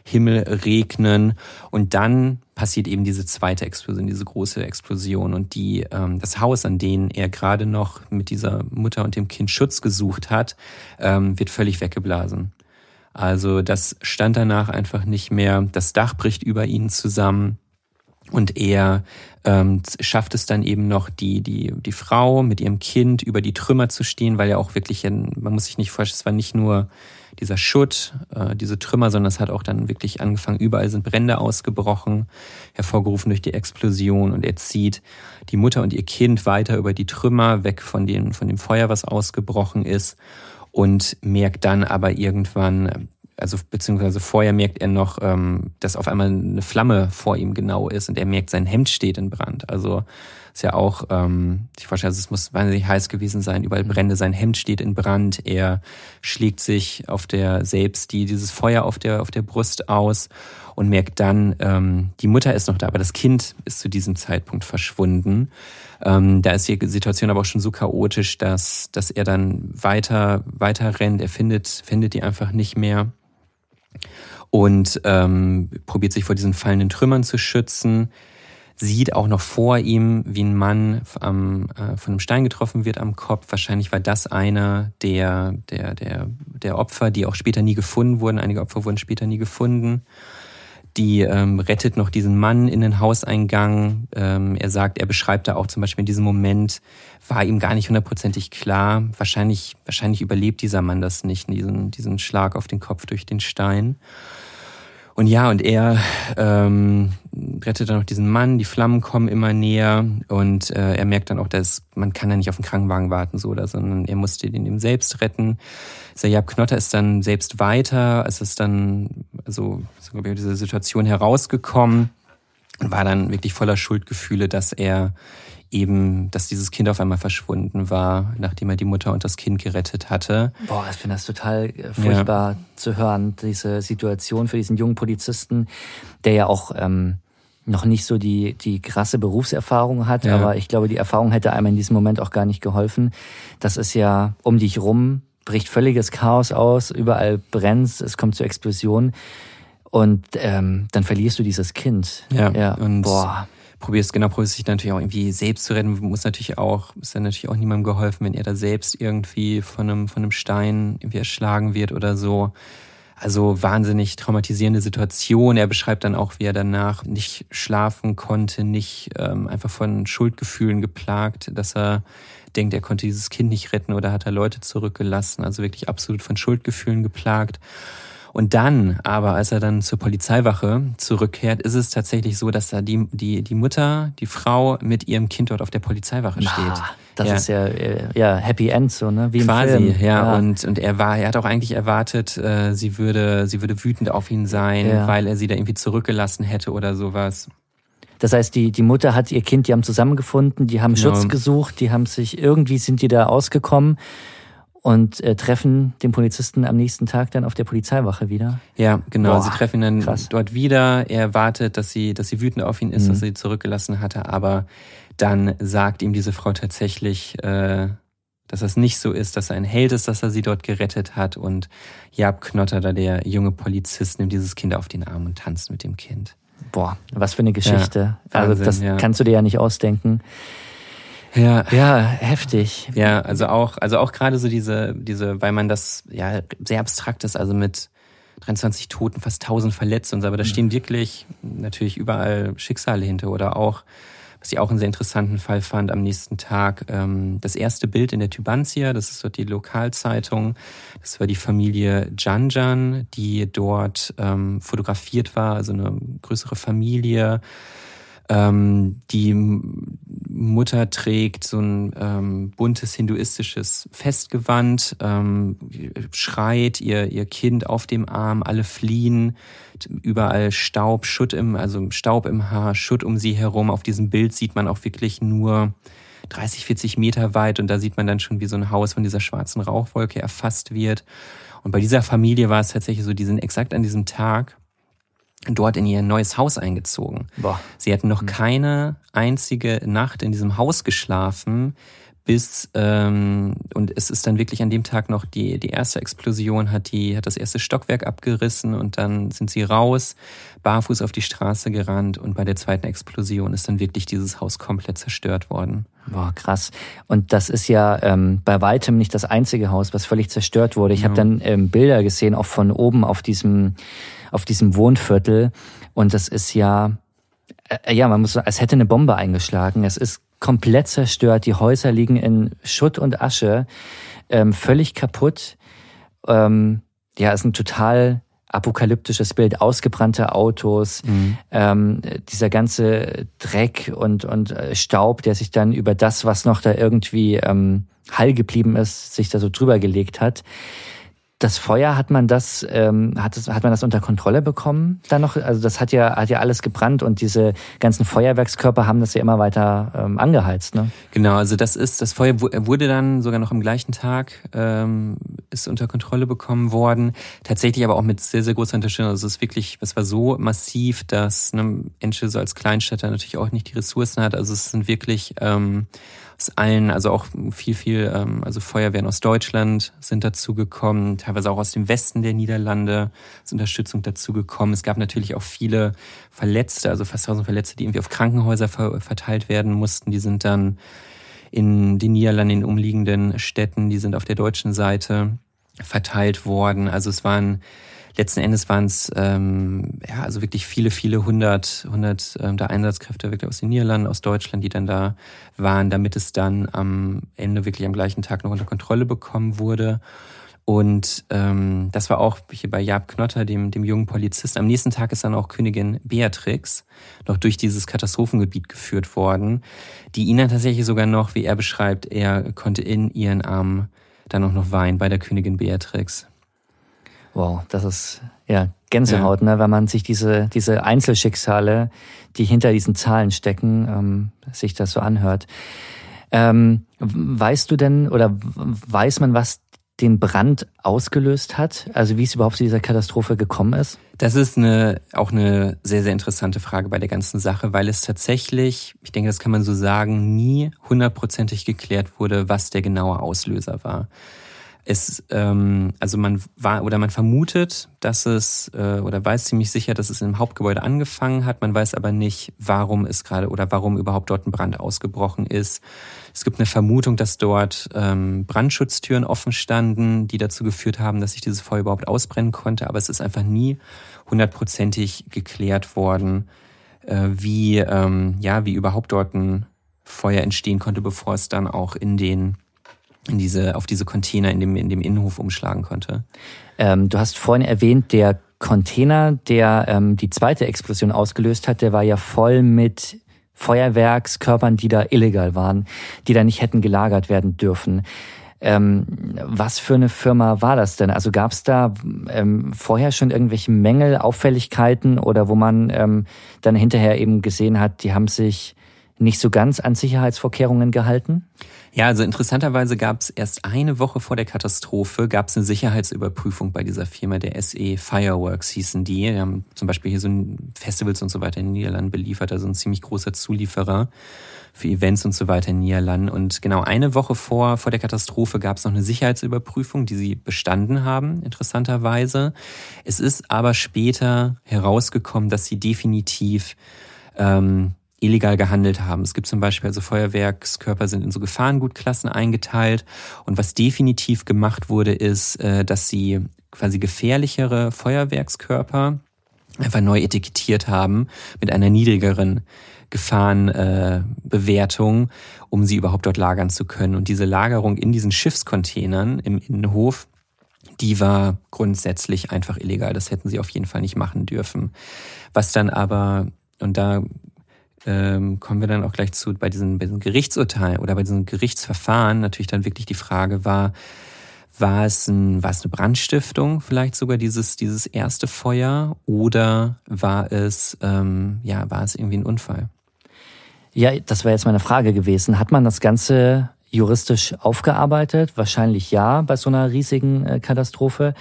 Speaker 1: Himmel regnen. Und dann passiert eben diese zweite Explosion, diese große Explosion und die ähm, das Haus, an dem er gerade noch mit dieser Mutter und dem Kind Schutz gesucht hat, ähm, wird völlig weggeblasen. Also das stand danach einfach nicht mehr. Das Dach bricht über ihn zusammen. Und er ähm, schafft es dann eben noch, die, die, die Frau mit ihrem Kind über die Trümmer zu stehen, weil ja auch wirklich, man muss sich nicht vorstellen, es war nicht nur dieser Schutt, äh, diese Trümmer, sondern es hat auch dann wirklich angefangen, überall sind Brände ausgebrochen, hervorgerufen durch die Explosion und er zieht die Mutter und ihr Kind weiter über die Trümmer, weg von, den, von dem Feuer, was ausgebrochen ist und merkt dann aber irgendwann, also beziehungsweise vorher merkt er noch, ähm, dass auf einmal eine Flamme vor ihm genau ist und er merkt, sein Hemd steht in Brand. Also ist ja auch, ähm, ich vorstelle, also es muss wahnsinnig heiß gewesen sein, überall Brände, sein Hemd steht in Brand, er schlägt sich auf der selbst die, dieses Feuer auf der, auf der Brust aus und merkt dann, ähm, die Mutter ist noch da, aber das Kind ist zu diesem Zeitpunkt verschwunden. Ähm, da ist die Situation aber auch schon so chaotisch, dass, dass er dann weiter, weiter rennt. Er findet, findet die einfach nicht mehr und ähm, probiert sich vor diesen fallenden Trümmern zu schützen. Sieht auch noch vor ihm, wie ein Mann am, äh, von einem Stein getroffen wird am Kopf. Wahrscheinlich war das einer der, der, der, der Opfer, die auch später nie gefunden wurden. Einige Opfer wurden später nie gefunden die ähm, rettet noch diesen Mann in den Hauseingang. Ähm, er sagt, er beschreibt da auch zum Beispiel in diesem Moment, war ihm gar nicht hundertprozentig klar. Wahrscheinlich, wahrscheinlich überlebt dieser Mann das nicht, diesen, diesen Schlag auf den Kopf durch den Stein. Und ja, und er ähm, rettet dann noch diesen Mann, die Flammen kommen immer näher und äh, er merkt dann auch, dass man kann ja nicht auf den Krankenwagen warten, so oder, sondern er musste den eben selbst retten. Sayab Knotter ist dann selbst weiter, es ist dann, also, so ich, diese Situation herausgekommen und war dann wirklich voller Schuldgefühle, dass er eben, dass dieses Kind auf einmal verschwunden war, nachdem er die Mutter und das Kind gerettet hatte.
Speaker 2: Boah, ich finde das total äh, furchtbar ja. zu hören, diese Situation für diesen jungen Polizisten, der ja auch ähm, noch nicht so die, die krasse Berufserfahrung hat, ja. aber ich glaube, die Erfahrung hätte einem in diesem Moment auch gar nicht geholfen. Das ist ja um dich rum, bricht völliges Chaos aus, überall brennt, es kommt zur Explosion. Und ähm, dann verlierst du dieses Kind.
Speaker 1: Ja, ja. und boah probierst genau, probierst dich natürlich auch irgendwie selbst zu retten. Muss natürlich auch, ist dann natürlich auch niemandem geholfen, wenn er da selbst irgendwie von einem, von einem Stein irgendwie erschlagen wird oder so. Also wahnsinnig traumatisierende Situation. Er beschreibt dann auch, wie er danach nicht schlafen konnte, nicht ähm, einfach von Schuldgefühlen geplagt, dass er denkt, er konnte dieses Kind nicht retten oder hat er Leute zurückgelassen. Also wirklich absolut von Schuldgefühlen geplagt. Und dann, aber als er dann zur Polizeiwache zurückkehrt, ist es tatsächlich so, dass da die, die, die Mutter, die Frau mit ihrem Kind dort auf der Polizeiwache steht. Ah,
Speaker 2: das ja. ist ja, äh, ja Happy End, so, ne?
Speaker 1: Wie im Quasi, Film. Ja. ja. Und, und er war, er hat auch eigentlich erwartet, äh, sie würde, sie würde wütend auf ihn sein, ja. weil er sie da irgendwie zurückgelassen hätte oder sowas.
Speaker 2: Das heißt, die, die Mutter hat ihr Kind, die haben zusammengefunden, die haben genau. Schutz gesucht, die haben sich, irgendwie sind die da ausgekommen und äh, treffen den Polizisten am nächsten Tag dann auf der Polizeiwache wieder.
Speaker 1: Ja, genau. Boah, sie treffen ihn dann krass. dort wieder. Er wartet, dass sie, dass sie wütend auf ihn ist, mhm. dass sie zurückgelassen hatte, aber dann sagt ihm diese Frau tatsächlich, äh, dass das nicht so ist, dass er ein Held ist, dass er sie dort gerettet hat und Jab Knotter, da der junge Polizist, nimmt dieses Kind auf den Arm und tanzt mit dem Kind.
Speaker 2: Boah, was für eine Geschichte. Ja, also Wahnsinn, also das ja. kannst du dir ja nicht ausdenken.
Speaker 1: Ja.
Speaker 2: Ja, heftig.
Speaker 1: Ja, also auch, also auch gerade so diese, diese, weil man das ja sehr abstrakt ist, also mit 23 Toten, fast 1000 Verletzte und so, aber da mhm. stehen wirklich natürlich überall Schicksale hinter oder auch was ich auch einen sehr interessanten Fall fand am nächsten Tag, ähm, das erste Bild in der Tubantia, das ist dort die Lokalzeitung. Das war die Familie Janjan, die dort ähm, fotografiert war, also eine größere Familie. Ähm, die Mutter trägt so ein ähm, buntes hinduistisches Festgewand, ähm, schreit ihr, ihr Kind auf dem Arm, alle fliehen, überall Staub, Schutt im, also Staub im Haar, Schutt um sie herum. Auf diesem Bild sieht man auch wirklich nur 30, 40 Meter weit und da sieht man dann schon, wie so ein Haus von dieser schwarzen Rauchwolke erfasst wird. Und bei dieser Familie war es tatsächlich so, die sind exakt an diesem Tag dort in ihr neues Haus eingezogen. Boah. Sie hatten noch hm. keine einzige Nacht in diesem Haus geschlafen, bis ähm, und es ist dann wirklich an dem Tag noch die die erste Explosion hat die hat das erste Stockwerk abgerissen und dann sind sie raus barfuß auf die Straße gerannt und bei der zweiten Explosion ist dann wirklich dieses Haus komplett zerstört worden.
Speaker 2: Boah, krass. Und das ist ja ähm, bei weitem nicht das einzige Haus, was völlig zerstört wurde. Ich ja. habe dann ähm, Bilder gesehen, auch von oben auf diesem auf diesem Wohnviertel. Und das ist ja, äh, ja, man muss sagen, als hätte eine Bombe eingeschlagen. Es ist komplett zerstört. Die Häuser liegen in Schutt und Asche, ähm, völlig kaputt. Ähm, ja, ist ein total apokalyptisches Bild, ausgebrannte Autos, mhm. ähm, dieser ganze Dreck und, und äh, Staub, der sich dann über das, was noch da irgendwie ähm, heil geblieben ist, sich da so drüber gelegt hat. Das Feuer hat man das, ähm, hat, das, hat man das unter Kontrolle bekommen dann noch? Also das hat ja, hat ja alles gebrannt und diese ganzen Feuerwerkskörper haben das ja immer weiter ähm, angeheizt, ne?
Speaker 1: Genau, also das ist, das Feuer wurde dann sogar noch am gleichen Tag ähm, ist unter Kontrolle bekommen worden. Tatsächlich aber auch mit sehr, sehr großer Unterstützung. Also es ist wirklich, es war so massiv, dass ne, Enschede so als Kleinstädter natürlich auch nicht die Ressourcen hat. Also es sind wirklich ähm, aus allen, also auch viel, viel, ähm, also Feuerwehren aus Deutschland sind dazu gekommen, teilweise auch aus dem Westen der Niederlande ist Unterstützung dazu gekommen. Es gab natürlich auch viele Verletzte, also fast tausend Verletzte, die irgendwie auf Krankenhäuser verteilt werden mussten. Die sind dann in den Niederlanden, in umliegenden Städten, die sind auf der deutschen Seite verteilt worden. Also es waren letzten Endes waren es ähm, ja also wirklich viele, viele hundert, hundert ähm, da Einsatzkräfte wirklich aus den Niederlanden, aus Deutschland, die dann da waren, damit es dann am Ende wirklich am gleichen Tag noch unter Kontrolle bekommen wurde. Und ähm, das war auch hier bei Jab Knotter, dem, dem jungen Polizisten. Am nächsten Tag ist dann auch Königin Beatrix noch durch dieses Katastrophengebiet geführt worden, die ihn dann tatsächlich sogar noch, wie er beschreibt, er konnte in ihren Armen dann auch noch weinen bei der Königin Beatrix.
Speaker 2: Wow, das ist ja Gänsehaut, ja. ne, wenn man sich diese, diese Einzelschicksale, die hinter diesen Zahlen stecken, ähm, sich das so anhört. Ähm, weißt du denn oder weiß man, was den Brand ausgelöst hat? Also wie es überhaupt zu dieser Katastrophe gekommen ist?
Speaker 1: Das ist eine, auch eine sehr, sehr interessante Frage bei der ganzen Sache, weil es tatsächlich, ich denke, das kann man so sagen, nie hundertprozentig geklärt wurde, was der genaue Auslöser war. Es, ähm, also man war oder man vermutet, dass es äh, oder weiß ziemlich sicher, dass es im Hauptgebäude angefangen hat. Man weiß aber nicht, warum es gerade oder warum überhaupt dort ein Brand ausgebrochen ist. Es gibt eine Vermutung, dass dort ähm, Brandschutztüren offen standen, die dazu geführt haben, dass sich dieses Feuer überhaupt ausbrennen konnte. Aber es ist einfach nie hundertprozentig geklärt worden, äh, wie ähm, ja wie überhaupt dort ein Feuer entstehen konnte, bevor es dann auch in den in diese, auf diese Container in dem, in dem Innenhof umschlagen konnte.
Speaker 2: Ähm, du hast vorhin erwähnt, der Container, der ähm, die zweite Explosion ausgelöst hat, der war ja voll mit Feuerwerkskörpern, die da illegal waren, die da nicht hätten gelagert werden dürfen. Ähm, was für eine Firma war das denn? Also gab es da ähm, vorher schon irgendwelche Mängel, Auffälligkeiten oder wo man ähm, dann hinterher eben gesehen hat, die haben sich nicht so ganz an Sicherheitsvorkehrungen gehalten?
Speaker 1: Ja, also interessanterweise gab es erst eine Woche vor der Katastrophe gab es eine Sicherheitsüberprüfung bei dieser Firma, der SE Fireworks hießen die. Die haben zum Beispiel hier so Festivals und so weiter in den Niederlanden beliefert, also ein ziemlich großer Zulieferer für Events und so weiter in den Niederlanden. Und genau eine Woche vor, vor der Katastrophe gab es noch eine Sicherheitsüberprüfung, die sie bestanden haben, interessanterweise. Es ist aber später herausgekommen, dass sie definitiv ähm, illegal gehandelt haben. Es gibt zum Beispiel, also Feuerwerkskörper sind in so Gefahrengutklassen eingeteilt. Und was definitiv gemacht wurde, ist, äh, dass sie quasi gefährlichere Feuerwerkskörper einfach neu etikettiert haben mit einer niedrigeren Gefahrenbewertung, äh, um sie überhaupt dort lagern zu können. Und diese Lagerung in diesen Schiffscontainern im Innenhof, die war grundsätzlich einfach illegal. Das hätten sie auf jeden Fall nicht machen dürfen. Was dann aber, und da ähm, kommen wir dann auch gleich zu, bei diesen, bei diesen Gerichtsurteilen oder bei diesen Gerichtsverfahren natürlich dann wirklich die Frage war, war es, ein, war es eine Brandstiftung, vielleicht sogar dieses, dieses erste Feuer, oder war es, ähm, ja, war es irgendwie ein Unfall?
Speaker 2: Ja, das wäre jetzt meine Frage gewesen. Hat man das Ganze juristisch aufgearbeitet? Wahrscheinlich ja, bei so einer riesigen äh, Katastrophe.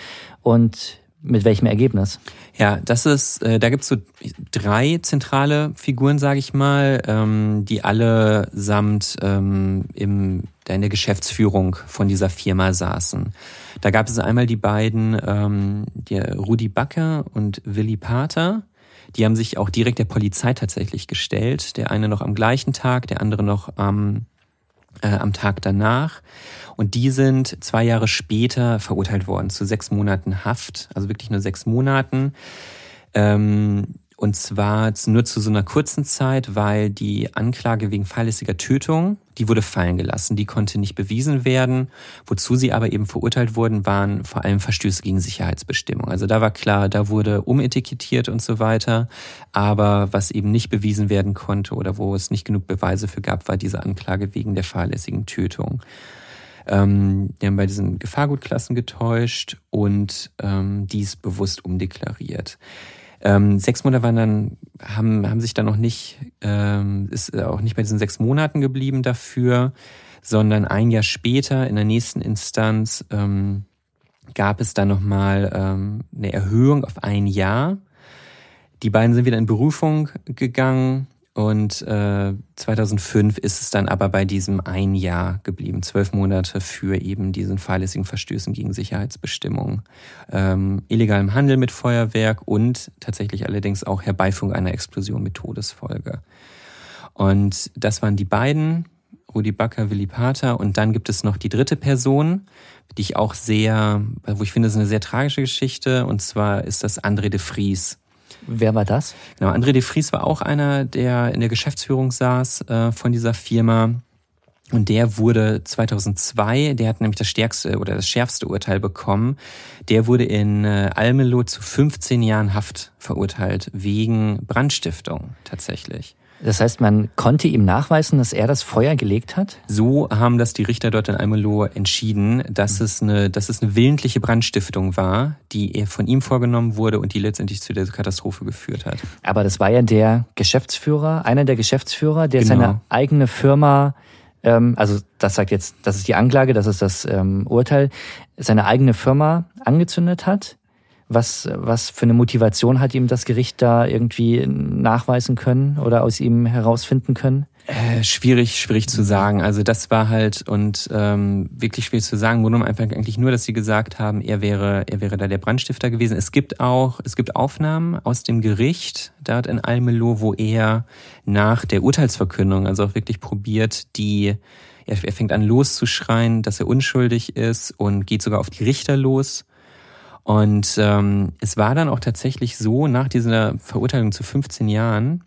Speaker 2: Und mit welchem Ergebnis?
Speaker 1: Ja, das ist, äh, da gibt's so drei zentrale Figuren, sage ich mal, ähm, die alle samt ähm, im, in der Geschäftsführung von dieser Firma saßen. Da gab es einmal die beiden, ähm, der Rudi Backer und Willi Pater. Die haben sich auch direkt der Polizei tatsächlich gestellt. Der eine noch am gleichen Tag, der andere noch am, äh, am Tag danach. Und die sind zwei Jahre später verurteilt worden zu sechs Monaten Haft, also wirklich nur sechs Monaten. Ähm, und zwar nur zu so einer kurzen Zeit, weil die Anklage wegen fahrlässiger Tötung, die wurde fallen gelassen. Die konnte nicht bewiesen werden. Wozu sie aber eben verurteilt wurden, waren vor allem Verstöße gegen Sicherheitsbestimmungen. Also da war klar, da wurde umetikettiert und so weiter. Aber was eben nicht bewiesen werden konnte oder wo es nicht genug Beweise für gab, war diese Anklage wegen der fahrlässigen Tötung. Ähm, die haben bei diesen Gefahrgutklassen getäuscht und ähm, dies bewusst umdeklariert. Ähm, sechs Monate waren dann, haben, haben sich dann noch nicht, ähm, ist auch nicht bei diesen sechs Monaten geblieben dafür, sondern ein Jahr später in der nächsten Instanz ähm, gab es dann nochmal ähm, eine Erhöhung auf ein Jahr. Die beiden sind wieder in Berufung gegangen und äh, 2005 ist es dann aber bei diesem ein Jahr geblieben, zwölf Monate für eben diesen fahrlässigen Verstößen gegen Sicherheitsbestimmungen, ähm, illegalem Handel mit Feuerwerk und tatsächlich allerdings auch Herbeiführung einer Explosion mit Todesfolge. Und das waren die beiden, Rudi Backer, Willi Pater. Und dann gibt es noch die dritte Person, die ich auch sehr, wo ich finde, es ist eine sehr tragische Geschichte. Und zwar ist das André de Vries.
Speaker 2: Wer war das?
Speaker 1: Genau, André de Vries war auch einer, der in der Geschäftsführung saß äh, von dieser Firma. Und der wurde 2002, der hat nämlich das stärkste oder das schärfste Urteil bekommen. Der wurde in äh, Almelo zu 15 Jahren Haft verurteilt wegen Brandstiftung tatsächlich.
Speaker 2: Das heißt, man konnte ihm nachweisen, dass er das Feuer gelegt hat?
Speaker 1: So haben das die Richter dort in Almelo entschieden, dass es eine, dass es eine willentliche Brandstiftung war, die von ihm vorgenommen wurde und die letztendlich zu der Katastrophe geführt hat.
Speaker 2: Aber das war ja der Geschäftsführer, einer der Geschäftsführer, der genau. seine eigene Firma ähm, also das sagt jetzt, das ist die Anklage, das ist das ähm, Urteil, seine eigene Firma angezündet hat was, was für eine Motivation hat ihm das Gericht da irgendwie nachweisen können oder aus ihm herausfinden können?
Speaker 1: Äh, schwierig, schwierig zu sagen. Also das war halt und ähm, wirklich schwierig zu sagen. Wurde einfach eigentlich nur, dass sie gesagt haben, er wäre, er wäre da der Brandstifter gewesen. Es gibt auch, es gibt Aufnahmen aus dem Gericht dort in Almelo, wo er nach der Urteilsverkündung, also auch wirklich probiert, die er, er fängt an loszuschreien, dass er unschuldig ist und geht sogar auf die Richter los und ähm, es war dann auch tatsächlich so, nach dieser Verurteilung zu 15 Jahren,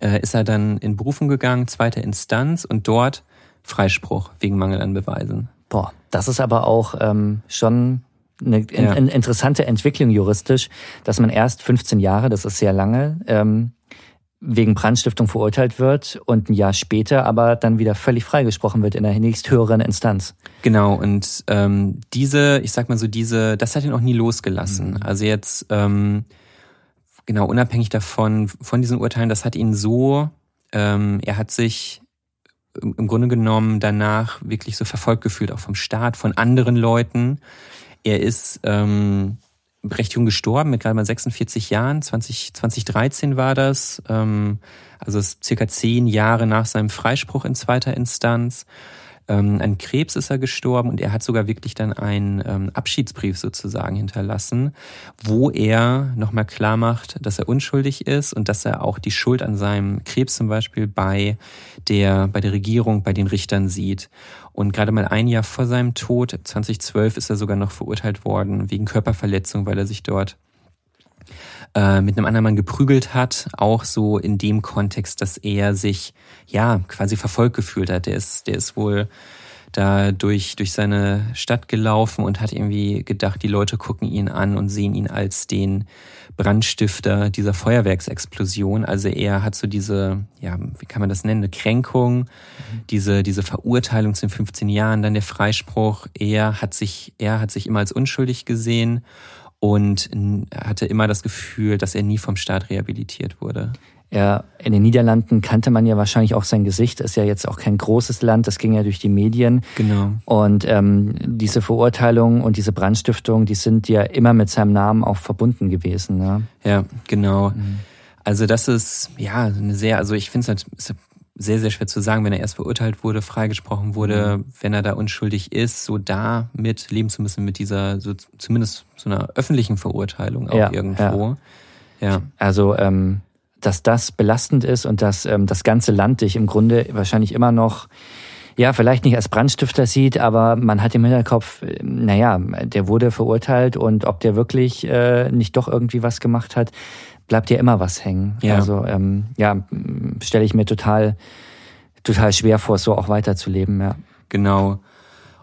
Speaker 1: äh, ist er dann in Berufung gegangen, zweite Instanz und dort Freispruch wegen Mangel an Beweisen.
Speaker 2: Boah, das ist aber auch ähm, schon eine ja. interessante Entwicklung juristisch, dass man erst 15 Jahre, das ist sehr lange, ähm, wegen Brandstiftung verurteilt wird und ein Jahr später aber dann wieder völlig freigesprochen wird in der nächsthöheren Instanz.
Speaker 1: Genau, und ähm, diese, ich sag mal so, diese, das hat ihn auch nie losgelassen. Mhm. Also jetzt, ähm, genau, unabhängig davon, von diesen Urteilen, das hat ihn so, ähm, er hat sich im, Grunde genommen danach wirklich so verfolgt gefühlt, auch vom Staat, von anderen Leuten. Er ist ähm, recht jung gestorben, mit gerade mal 46 Jahren. 20, 2013 war das. Ähm, also circa zehn Jahre nach seinem Freispruch in zweiter Instanz. Ähm, an Krebs ist er gestorben und er hat sogar wirklich dann einen ähm, Abschiedsbrief sozusagen hinterlassen, wo er nochmal klar macht, dass er unschuldig ist und dass er auch die Schuld an seinem Krebs zum Beispiel bei der, bei der Regierung, bei den Richtern sieht. Und gerade mal ein Jahr vor seinem Tod, 2012, ist er sogar noch verurteilt worden wegen Körperverletzung, weil er sich dort äh, mit einem anderen Mann geprügelt hat, auch so in dem Kontext, dass er sich ja quasi verfolgt gefühlt hat. Der ist, der ist wohl da durch, durch seine Stadt gelaufen und hat irgendwie gedacht, die Leute gucken ihn an und sehen ihn als den Brandstifter dieser Feuerwerksexplosion. Also er hat so diese, ja, wie kann man das nennen, eine Kränkung, mhm. diese, diese Verurteilung zu den 15 Jahren, dann der Freispruch. Er hat sich, er hat sich immer als unschuldig gesehen und hatte immer das Gefühl, dass er nie vom Staat rehabilitiert wurde.
Speaker 2: Ja, in den Niederlanden kannte man ja wahrscheinlich auch sein Gesicht. Ist ja jetzt auch kein großes Land, das ging ja durch die Medien.
Speaker 1: Genau.
Speaker 2: Und ähm, diese Verurteilung und diese Brandstiftung, die sind ja immer mit seinem Namen auch verbunden gewesen. Ne?
Speaker 1: Ja, genau. Mhm. Also das ist ja eine sehr, also ich finde es halt sehr, sehr schwer zu sagen, wenn er erst verurteilt wurde, freigesprochen wurde, mhm. wenn er da unschuldig ist, so damit leben zu müssen mit dieser, so zumindest so einer öffentlichen Verurteilung auch ja, irgendwo.
Speaker 2: Ja. ja. Also ähm, dass das belastend ist und dass ähm, das ganze Land dich im Grunde wahrscheinlich immer noch ja, vielleicht nicht als Brandstifter sieht, aber man hat im Hinterkopf, äh, naja, der wurde verurteilt und ob der wirklich äh, nicht doch irgendwie was gemacht hat, bleibt ja immer was hängen. Ja. Also ähm, ja, stelle ich mir total, total schwer vor, so auch weiterzuleben, ja.
Speaker 1: Genau.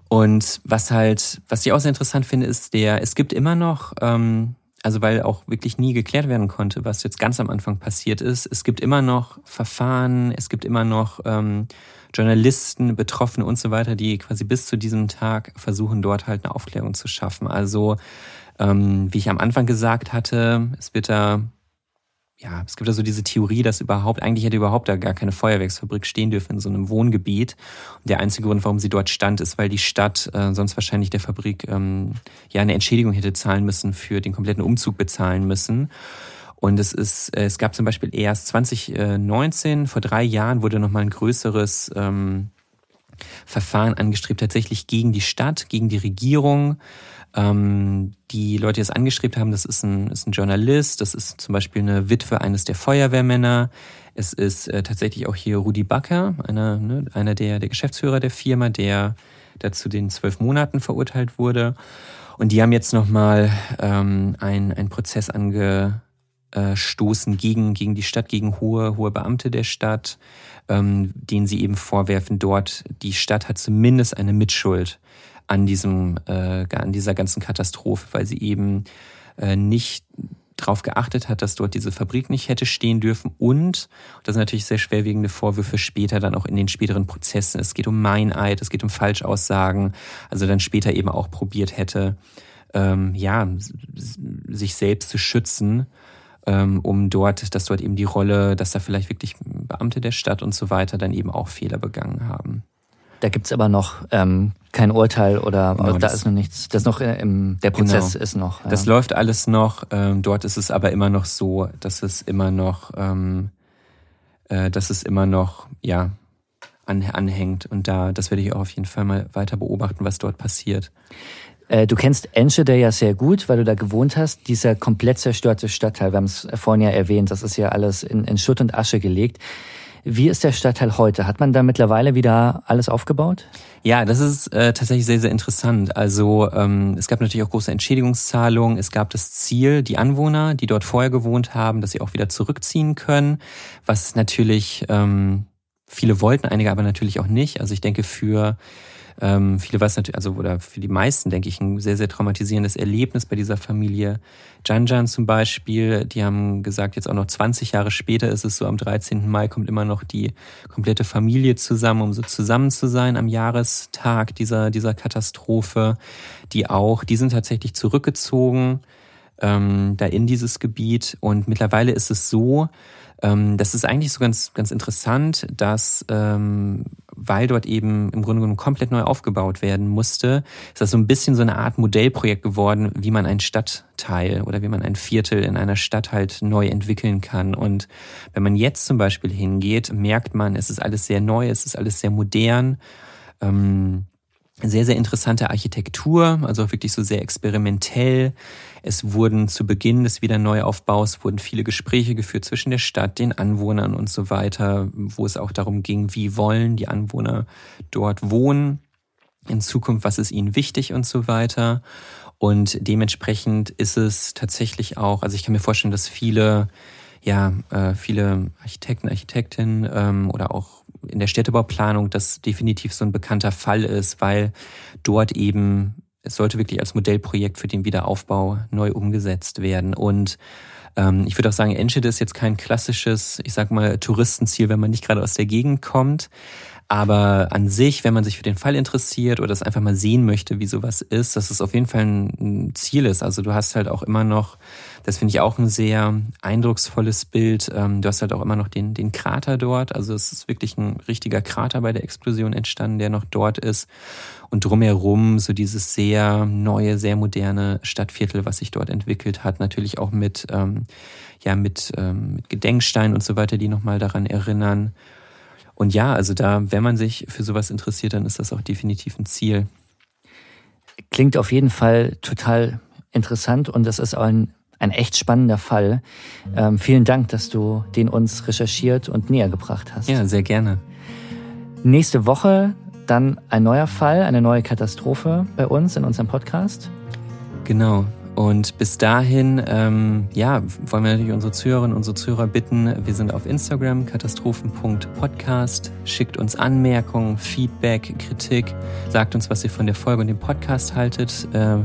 Speaker 1: Und was halt, was ich auch sehr interessant finde, ist der, es gibt immer noch ähm, also weil auch wirklich nie geklärt werden konnte, was jetzt ganz am Anfang passiert ist. Es gibt immer noch Verfahren, es gibt immer noch ähm, Journalisten, Betroffene und so weiter, die quasi bis zu diesem Tag versuchen, dort halt eine Aufklärung zu schaffen. Also ähm, wie ich am Anfang gesagt hatte, es wird da ja, es gibt also diese Theorie, dass überhaupt, eigentlich hätte überhaupt da gar keine Feuerwerksfabrik stehen dürfen in so einem Wohngebiet. Und der einzige Grund, warum sie dort stand, ist, weil die Stadt äh, sonst wahrscheinlich der Fabrik ähm, ja eine Entschädigung hätte zahlen müssen, für den kompletten Umzug bezahlen müssen. Und es ist, äh, es gab zum Beispiel erst 2019, vor drei Jahren, wurde nochmal ein größeres ähm, Verfahren angestrebt, tatsächlich gegen die Stadt, gegen die Regierung. Ähm, die Leute, die es angeschrieben haben, das ist ein, ist ein Journalist, das ist zum Beispiel eine Witwe eines der Feuerwehrmänner. Es ist äh, tatsächlich auch hier Rudi Backer, einer, ne, einer der, der Geschäftsführer der Firma, der dazu den zwölf Monaten verurteilt wurde. Und die haben jetzt nochmal ähm, einen Prozess angestoßen gegen, gegen die Stadt, gegen hohe, hohe Beamte der Stadt, ähm, denen sie eben vorwerfen, dort die Stadt hat zumindest eine Mitschuld an diesem, äh, an dieser ganzen Katastrophe, weil sie eben äh, nicht darauf geachtet hat, dass dort diese Fabrik nicht hätte stehen dürfen und, das sind natürlich sehr schwerwiegende Vorwürfe später dann auch in den späteren Prozessen. Es geht um Meineid, es geht um Falschaussagen, also dann später eben auch probiert hätte, ähm, ja, sich selbst zu schützen, ähm, um dort, dass dort eben die Rolle, dass da vielleicht wirklich Beamte der Stadt und so weiter dann eben auch Fehler begangen haben.
Speaker 2: Da gibt's aber noch ähm, kein Urteil oder genau, da ist noch nichts. Das noch äh, im, der Prozess genau. ist noch.
Speaker 1: Ja. Das läuft alles noch. Ähm, dort ist es aber immer noch so, dass es immer noch, ähm, äh, dass es immer noch, ja, an, anhängt. Und da, das werde ich auch auf jeden Fall mal weiter beobachten, was dort passiert.
Speaker 2: Äh, du kennst Enschede ja sehr gut, weil du da gewohnt hast. Dieser komplett zerstörte Stadtteil, wir haben es vorhin ja erwähnt, das ist ja alles in, in Schutt und Asche gelegt. Wie ist der Stadtteil heute? Hat man da mittlerweile wieder alles aufgebaut?
Speaker 1: Ja, das ist äh, tatsächlich sehr, sehr interessant. Also ähm, es gab natürlich auch große Entschädigungszahlungen. Es gab das Ziel, die Anwohner, die dort vorher gewohnt haben, dass sie auch wieder zurückziehen können, was natürlich ähm, viele wollten, einige aber natürlich auch nicht. Also ich denke, für ähm, viele es natürlich, also oder für die meisten, denke ich, ein sehr, sehr traumatisierendes Erlebnis bei dieser Familie. Janjan zum Beispiel, die haben gesagt, jetzt auch noch 20 Jahre später ist es so, am 13. Mai kommt immer noch die komplette Familie zusammen, um so zusammen zu sein am Jahrestag dieser, dieser Katastrophe. Die auch, die sind tatsächlich zurückgezogen ähm, da in dieses Gebiet und mittlerweile ist es so, ähm, das ist eigentlich so ganz, ganz interessant, dass, ähm, weil dort eben im Grunde genommen komplett neu aufgebaut werden musste, ist das so ein bisschen so eine Art Modellprojekt geworden, wie man einen Stadtteil oder wie man ein Viertel in einer Stadt halt neu entwickeln kann. Und wenn man jetzt zum Beispiel hingeht, merkt man, es ist alles sehr neu, es ist alles sehr modern. Ähm, sehr, sehr interessante Architektur, also wirklich so sehr experimentell. Es wurden zu Beginn des Wiederneuaufbaus wurden viele Gespräche geführt zwischen der Stadt, den Anwohnern und so weiter, wo es auch darum ging, wie wollen die Anwohner dort wohnen in Zukunft, was ist ihnen wichtig und so weiter. Und dementsprechend ist es tatsächlich auch, also ich kann mir vorstellen, dass viele, ja, äh, viele Architekten, Architektinnen ähm, oder auch in der Städtebauplanung das definitiv so ein bekannter Fall ist, weil dort eben es sollte wirklich als Modellprojekt für den Wiederaufbau neu umgesetzt werden. Und ähm, ich würde auch sagen, Enschede ist jetzt kein klassisches, ich sag mal, Touristenziel, wenn man nicht gerade aus der Gegend kommt. Aber an sich, wenn man sich für den Fall interessiert oder es einfach mal sehen möchte, wie sowas ist, dass es auf jeden Fall ein Ziel ist. Also du hast halt auch immer noch, das finde ich auch ein sehr eindrucksvolles Bild, ähm, du hast halt auch immer noch den, den Krater dort. Also es ist wirklich ein richtiger Krater bei der Explosion entstanden, der noch dort ist. Und drumherum so dieses sehr neue, sehr moderne Stadtviertel, was sich dort entwickelt hat. Natürlich auch mit, ähm, ja, mit, ähm, mit Gedenksteinen und so weiter, die nochmal daran erinnern. Und ja, also da, wenn man sich für sowas interessiert, dann ist das auch definitiv ein Ziel.
Speaker 2: Klingt auf jeden Fall total interessant und das ist auch ein, ein echt spannender Fall. Ähm, vielen Dank, dass du den uns recherchiert und näher gebracht hast.
Speaker 1: Ja, sehr gerne.
Speaker 2: Nächste Woche dann ein neuer Fall, eine neue Katastrophe bei uns in unserem Podcast.
Speaker 1: Genau. Und bis dahin, ähm, ja, wollen wir natürlich unsere Zuhörerinnen, unsere Zuhörer bitten, wir sind auf Instagram, katastrophen.podcast. Schickt uns Anmerkungen, Feedback, Kritik. Sagt uns, was ihr von der Folge und dem Podcast haltet. Äh,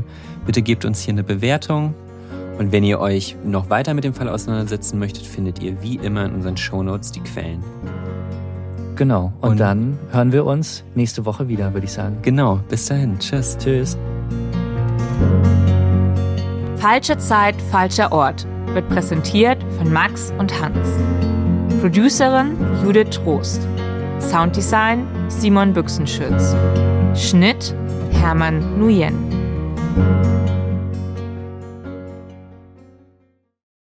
Speaker 1: bitte gebt uns hier eine Bewertung. Und wenn ihr euch noch weiter mit dem Fall auseinandersetzen möchtet, findet ihr wie immer in unseren Shownotes die Quellen.
Speaker 2: Genau. Und, und dann hören wir uns nächste Woche wieder, würde ich sagen.
Speaker 1: Genau. Bis dahin. Tschüss.
Speaker 2: Tschüss.
Speaker 3: Falsche Zeit, falscher Ort wird präsentiert von Max und Hans. Producerin Judith Trost. Sounddesign Simon Büchsenschütz. Schnitt Hermann Nuyen.